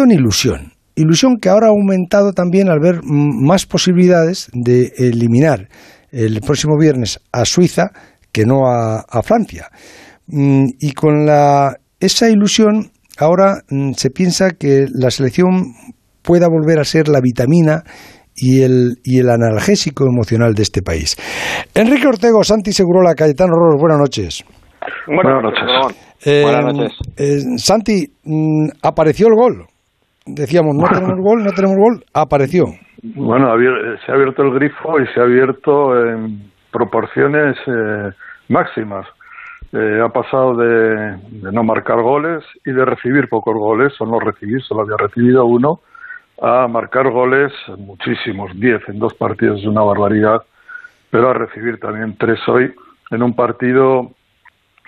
en ilusión. Ilusión que ahora ha aumentado también al ver más posibilidades de eliminar el próximo viernes a Suiza que no a, Francia. Mm, y con la, esa ilusión, ahora mm, se piensa que la selección pueda volver a ser la vitamina y el, y el analgésico emocional de este país. Enrique Ortego, Santi Segurola, Cayetano Roros, buenas noches. Buenas noches. Eh, buenas noches. Eh, Santi, mm, apareció el gol. Decíamos, no tenemos gol, no tenemos gol, apareció. Bueno, se ha abierto el grifo y se ha abierto en proporciones eh, máximas. ha pasado de, no marcar goles y de recibir pocos goles, o no recibir, solo había recibido uno, a marcar goles muchísimos, diez en dos partidos es una barbaridad, pero a recibir también tres hoy en un partido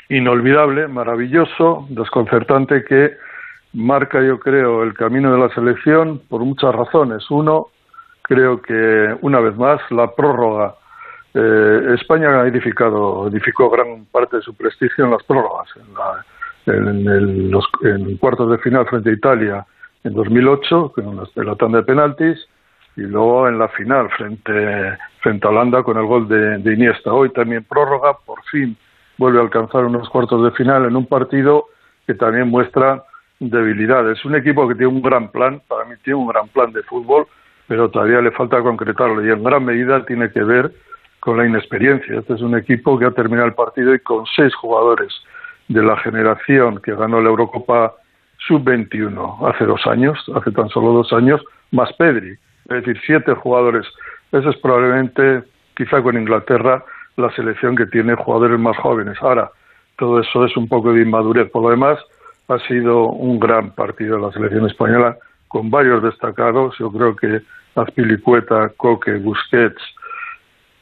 inolvidable, maravilloso, desconcertante que marca, yo creo, el camino de la selección por muchas razones. Uno, creo que una vez más la prórroga. Eh, España ha edificado, edificó gran parte de su prestigio en las prórrogas, en, el, los en cuartos de final frente a Italia en 2008 con la tanda de penaltis y luego en la final frente, frente a Holanda con el gol de Iniesta. Hoy también prórroga, por fin vuelve a alcanzar unos cuartos de final en un partido que también muestra debilidades. Es un equipo que tiene un gran plan, para mí tiene un gran plan de fútbol, pero todavía le falta concretarlo y en gran medida tiene que ver con la inexperiencia. Este es un equipo que ha terminado el partido y con seis jugadores de la generación que ganó la Eurocopa sub-21 hace dos años, hace tan solo dos años, más Pedri, es decir, siete jugadores. Ese es probablemente, quizá con Inglaterra, la selección que tiene jugadores más jóvenes. Ahora, todo eso es un poco de inmadurez. Por lo demás, ha sido un gran partido de la selección española, con varios destacados. Yo creo que Azpilicueta, Coque, Busquets,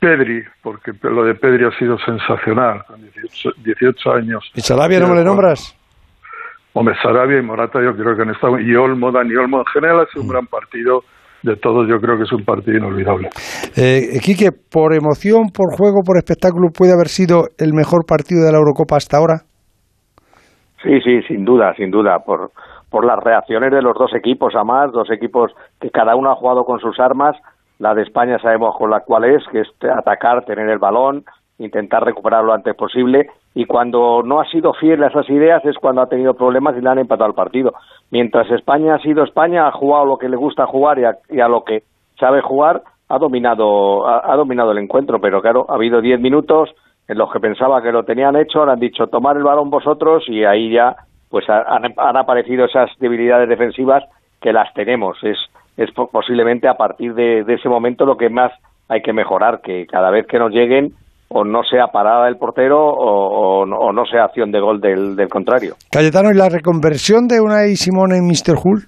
Pedri, porque lo de Pedri ha sido sensacional, con 18, años. ¿Y Sarabia no me le nombras? Hombre, Sarabia y Morata yo creo que han estado, y Olmo, Dani Olmo, en general ha sido un mm. gran partido de todos yo creo que es un partido inolvidable. Eh, Quique, por emoción, por juego, por espectáculo, ¿puede haber sido el mejor partido de la Eurocopa hasta ahora? Sí, sí, sin duda, sin duda, por, por las reacciones de los dos equipos, además, dos equipos que cada uno ha jugado con sus armas, la de España sabemos con la cual es, que es atacar, tener el balón, intentar recuperarlo lo antes posible, y cuando no ha sido fiel a esas ideas es cuando ha tenido problemas y le han empatado el partido. Mientras España ha sido España, ha jugado lo que le gusta jugar y a, lo que sabe jugar, ha dominado, ha, dominado el encuentro, pero claro, ha habido diez minutos en los que pensaba que lo tenían hecho, han dicho tomar el balón vosotros y ahí ya pues han, aparecido esas debilidades defensivas que las tenemos. Es, es posiblemente a partir de ese momento lo que más hay que mejorar, que cada vez que nos lleguen o no sea parada del portero o, no sea acción de gol del, contrario. Cayetano, ¿y la reconversión de Unai Simón en Mr. Hull?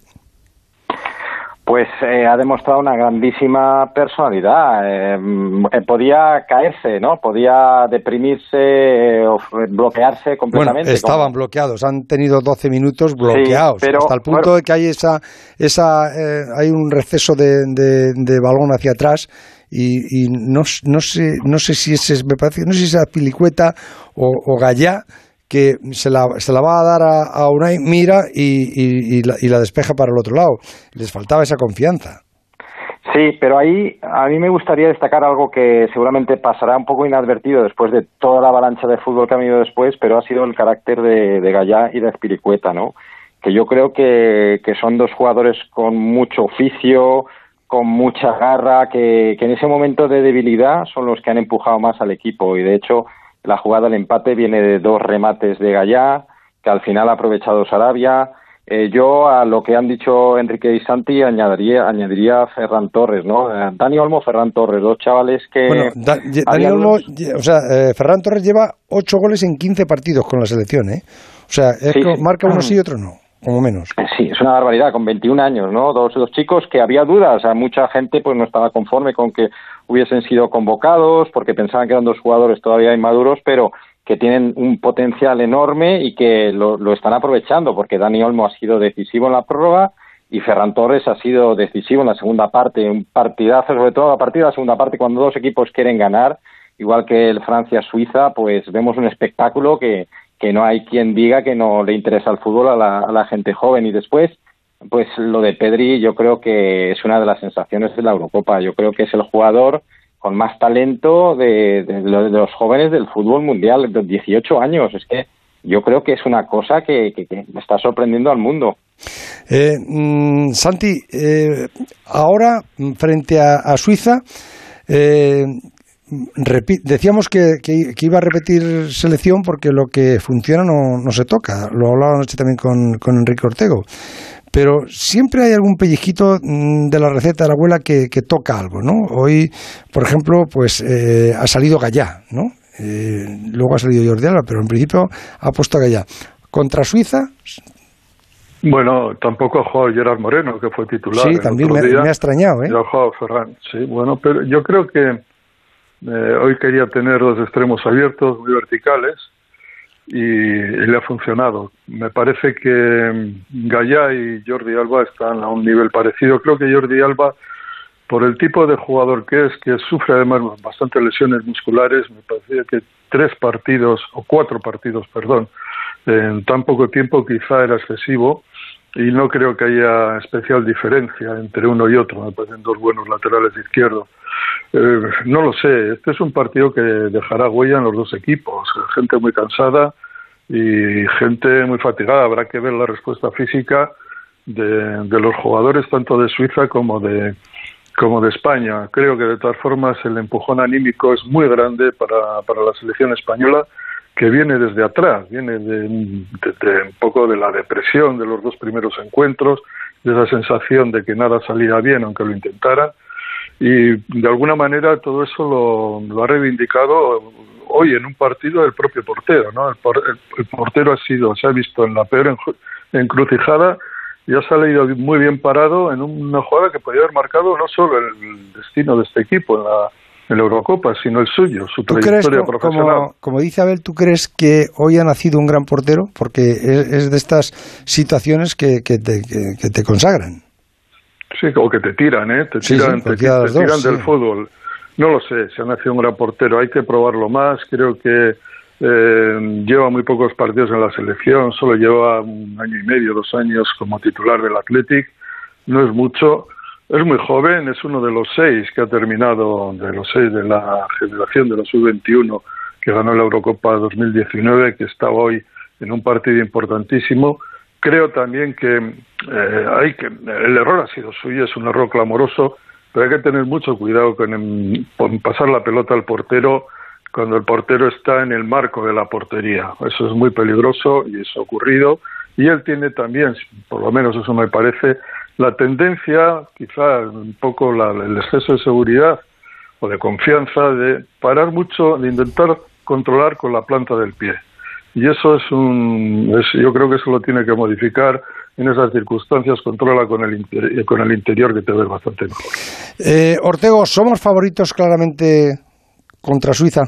Pues eh, ha demostrado una grandísima personalidad. Eh, eh, podía caerse, ¿no? Podía deprimirse o bloquearse completamente. Bueno, estaban bloqueados. Han tenido 12 minutos bloqueados. hasta el punto de que hay esa, esa hay un receso de, de balón hacia atrás y, no, no, sé, no sé si ese, me parece, no sé si esa Pilicueta o, o Gallá que se la, se la va a dar a, a Unai, mira y, y, la, despeja para el otro lado. Les faltaba esa confianza. Sí, pero ahí a mí me gustaría destacar algo que seguramente pasará un poco inadvertido después de toda la avalancha de fútbol que ha venido después, pero ha sido el carácter de, de Gallá y de Espiricueta, ¿no? Que yo creo que, que son dos jugadores con mucho oficio, con mucha garra, que, en ese momento de debilidad son los que han empujado más al equipo. Y de hecho, la jugada del empate viene de dos remates de Gallá, que al final ha aprovechado Sarabia. Eh, yo a lo que han dicho Enrique y Santi añadiría, añadiría Ferran Torres, ¿no? Eh, Dani Olmo, Ferran Torres, dos chavales que... Bueno, Dani Olmo, o sea, eh, Ferran Torres lleva ocho goles en quince partidos con la selección, ¿eh? O sea, es que marca uno sí y otro no como menos. Sí, es una barbaridad, con 21 años, ¿no? Dos, dos chicos que había dudas, o sea, mucha gente pues no estaba conforme con que hubiesen sido convocados porque pensaban que eran dos jugadores todavía inmaduros, pero que tienen un potencial enorme y que lo, lo están aprovechando porque Dani Olmo ha sido decisivo en la prórroga y Ferran Torres ha sido decisivo en la segunda parte, un partidazo, sobre todo a partir de la segunda parte, cuando dos equipos quieren ganar, igual que el Francia-Suiza, pues vemos un espectáculo que, que no hay quien diga que no le interesa el fútbol a la, gente joven. Y después, pues lo de Pedri yo creo que es una de las sensaciones de la Eurocopa. Yo creo que es el jugador con más talento de, los jóvenes del fútbol mundial, de 18 años. Es que yo creo que es una cosa que, me está sorprendiendo al mundo. Eh, mm, Santi, eh, ahora frente a, Suiza, eh, decíamos que, iba a repetir selección porque lo que funciona no, no se toca. Lo hablaba anoche también con, con Enrique Ortego pero siempre hay algún pellizquito mm, de la receta de la abuela que, toca algo, ¿no? Hoy, por ejemplo, pues eh, ha salido Gallá, ¿no? Eh, luego ha salido Jordi Alba, pero en principio ha puesto a Gallá. Contra Suiza... Bueno, tampoco ha jugado Gerard Moreno, que fue titular. Sí, también me, ha extrañado, ¿eh? ha jugado Ferran, sí. Bueno, pero yo creo que eh, hoy quería tener dos extremos abiertos, muy verticales, y, le ha funcionado. Me parece que Gallá y Jordi Alba están a un nivel parecido. Creo que Jordi Alba, por el tipo de jugador que es, que sufre además bastantes lesiones musculares, me parece que tres partidos, o cuatro partidos, perdón, en tan poco tiempo quizá era excesivo y no creo que haya especial diferencia entre uno y otro. Me dos buenos laterales izquierdos. Eh, no lo sé, este es un partido que dejará huella en los dos equipos, gente muy cansada y gente muy fatigada. Habrá que ver la respuesta física de, los jugadores tanto de Suiza como de como de España. Creo que de todas formas el empujón anímico es muy grande para, para la selección española que viene desde atrás, viene de, un poco de la depresión de los dos primeros encuentros, de esa sensación de que nada salía bien aunque lo intentaran y de alguna manera todo eso lo, ha reivindicado hoy en un partido el propio portero, ¿no? El, portero ha sido, se ha visto en la peor encrucijada y ha salido muy bien parado en una jugada que podía haber marcado no solo el destino de este equipo en la, en la Eurocopa, sino el suyo, su trayectoria profesional. Como, dice Abel, ¿tú crees que hoy ha nacido un gran portero? Porque es, de estas situaciones que, que, te, que te consagran. Sí, o que te tiran, ¿eh? Te tiran, te, tiran del fútbol. No lo sé, se ha nacido un gran portero, hay que probarlo más. Creo que eh, lleva muy pocos partidos en la selección, solo lleva un año y medio, dos años como titular del Athletic. No es mucho. Es muy joven, es uno de los seis que ha terminado, de los seis de la generación de la sub-21 que ganó la Eurocopa 2019, que está hoy en un partido importantísimo Creo también que eh, hay que el error ha sido suyo, es un error clamoroso, pero hay que tener mucho cuidado con, pasar la pelota al portero cuando el portero está en el marco de la portería. Eso es muy peligroso y eso ha ocurrido. Y él tiene también, por lo menos eso me parece, la tendencia, quizá un poco el exceso de seguridad o de confianza de parar mucho, de intentar controlar con la planta del pie. Y eso es un yo creo que eso lo tiene que modificar. En esas circunstancias controla con el con el interior que te ves bastante mejor. Eh, Ortego somos favoritos claramente contra Suiza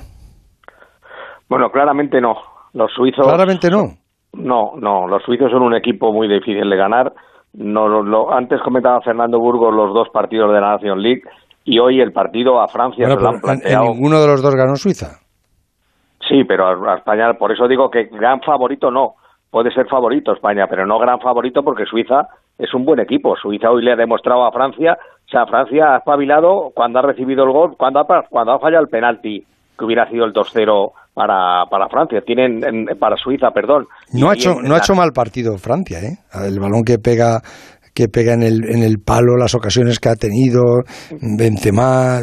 bueno claramente no. Los suizos claramente no. no no. Los suizos son un equipo muy difícil de ganar no lo, antes comentaba Fernando Burgos los dos partidos de la Nation League y hoy el partido a Francia se lo han planteado. ninguno de los dos ganó Suiza Sí, pero a España, por eso digo que gran favorito no. Puede ser favorito España, pero no gran favorito porque Suiza es un buen equipo. Suiza hoy le ha demostrado a Francia, o sea, Francia ha espabilado cuando ha recibido el gol, cuando ha, cuando ha fallado el penalti, que hubiera sido el 2-0 para, para Francia, tienen para Suiza, perdón. No ha hecho no ha hecho mal partido Francia, ¿eh? El balón que pega que pega en el, en el palo las ocasiones que ha tenido, Benzema...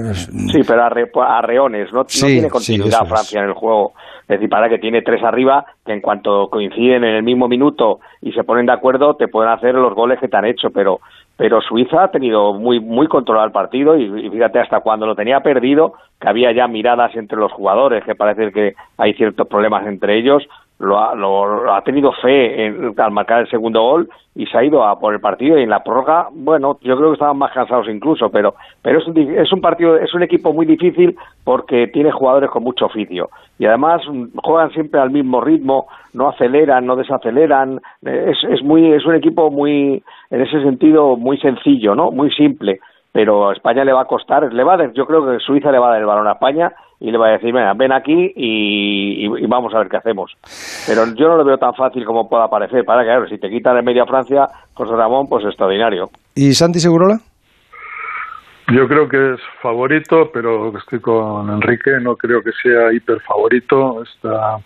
Sí, pero a, reones, no, tiene continuidad Francia en el juego. Es decir, para que tiene tres arriba, que en cuanto coinciden en el mismo minuto y se ponen de acuerdo, te pueden hacer los goles que te han hecho, pero pero Suiza ha tenido muy muy controlado el partido y, fíjate hasta cuando lo tenía perdido que había ya miradas entre los jugadores que parece que hay ciertos problemas entre ellos lo ha, lo, ha tenido fe en, al marcar el segundo gol y se ha ido a por el partido y en la prórroga, bueno, yo creo que estaban más cansados incluso, pero pero es un, es un partido, es un equipo muy difícil porque tiene jugadores con mucho oficio y además juegan siempre al mismo ritmo, no aceleran, no desaceleran, es, es muy es un equipo muy en ese sentido muy sencillo, ¿no? Muy simple pero a España le va a costar, le va a, yo creo que Suiza le va a dar el balón a España y le va a decir, venga, ven aquí y, vamos a ver qué hacemos. Pero yo no lo veo tan fácil como pueda parecer, para que, claro, si te quitan en medio a Francia, José Ramón, pues extraordinario. ¿Y Santi Segurola? Yo creo que es favorito, pero estoy con Enrique, no creo que sea hiper favorito. Está,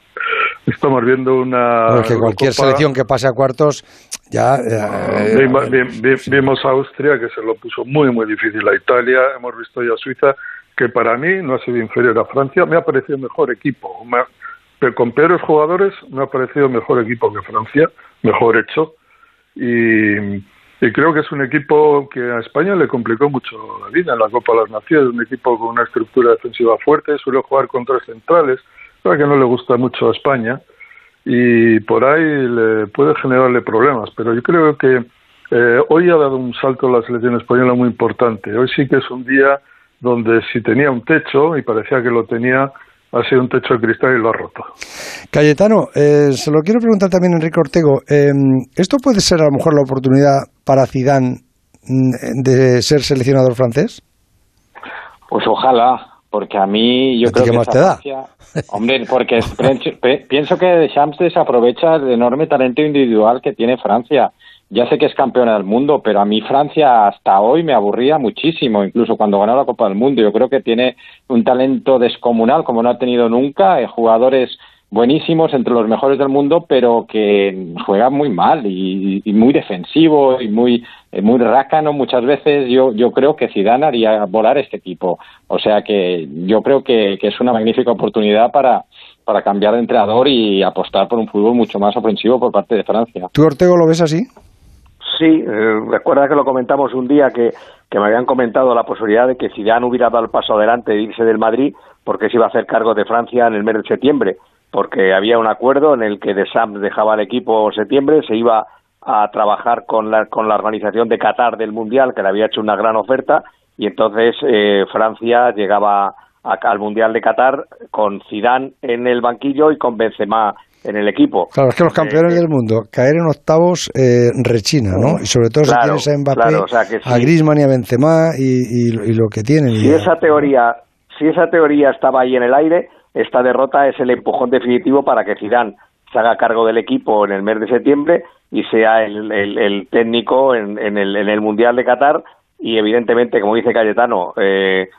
estamos viendo una. Porque cualquier selección que pase a cuartos, ya. Eh, vimos, a Austria, que se lo puso muy, muy difícil a Italia. Hemos visto ya a Suiza, que para mí no ha sido inferior a Francia. Me ha parecido mejor equipo. pero con peores jugadores, me ha parecido mejor equipo que Francia, mejor hecho. Y y creo que es un equipo que a España le complicó mucho la vida en la Copa de las Naciones, un equipo con una estructura defensiva fuerte, suele jugar con tres centrales, que no le gusta mucho a España y por ahí le puede generarle problemas. Pero yo creo que eh, hoy ha dado un salto la selección española muy importante. Hoy sí que es un día donde si tenía un techo y parecía que lo tenía, ha sido un techo de cristal y lo ha roto. Cayetano, eh, se lo quiero preguntar también a Enrique Ortego. Em, ¿Esto puede ser a lo mejor la oportunidad para Zidane mm, de ser seleccionador francés? Pues ojalá, porque a mí yo creo que más te da? hombre, porque pienso que Deschamps desaprovecha el enorme talento individual que tiene Francia ya sé que es campeona del mundo, pero a mí Francia hasta hoy me aburría muchísimo, incluso cuando ganó la Copa del Mundo. Yo creo que tiene un talento descomunal como no ha tenido nunca, eh, jugadores buenísimos entre los mejores del mundo, pero que juegan muy mal y, muy defensivo y muy eh, muy rácano muchas veces. Yo yo creo que Zidane haría volar este equipo. O sea que yo creo que, que es una magnífica oportunidad para para cambiar de entrenador y apostar por un fútbol mucho más ofensivo por parte de Francia. ¿Tú Ortego lo ves así? Sí, eh, recuerda que lo comentamos un día que, que me habían comentado la posibilidad de que Zidane hubiera dado el paso adelante de irse del Madrid porque se iba a hacer cargo de Francia en el mes de septiembre, porque había un acuerdo en el que De Sam dejaba el equipo en septiembre, se iba a trabajar con la, con la organización de Qatar del Mundial, que le había hecho una gran oferta, y entonces eh, Francia llegaba al Mundial de Qatar con Zidane en el banquillo y con Benzema en el equipo. Claro, es que los campeones eh, del mundo, caer en octavos eh, rechina, ¿no? Y sobre todo si tienes a Mbappé, a Griezmann y a Benzema y, lo que tienen. Si esa teoría, si esa teoría estaba ahí en el aire, esta derrota es el empujón definitivo para que Zidane se haga cargo del equipo en el mes de septiembre y sea el, técnico en, el, en el Mundial de Qatar y evidentemente, como dice Cayetano, eh,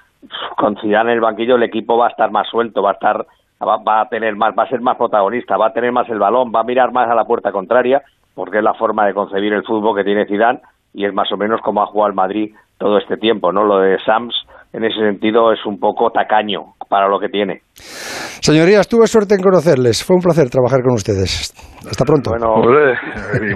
con Zidane en el banquillo el equipo va a estar más suelto, va a estar va, a tener más, va a ser más protagonista, va a tener más el balón, va a mirar más a la puerta contraria, porque es la forma de concebir el fútbol que tiene Zidane y es más o menos como ha jugado el Madrid todo este tiempo, ¿no? Lo de Sams en ese sentido es un poco tacaño para lo que tiene. Señorías, tuve suerte en conocerles. Fue un placer trabajar con ustedes. Hasta pronto. Bueno,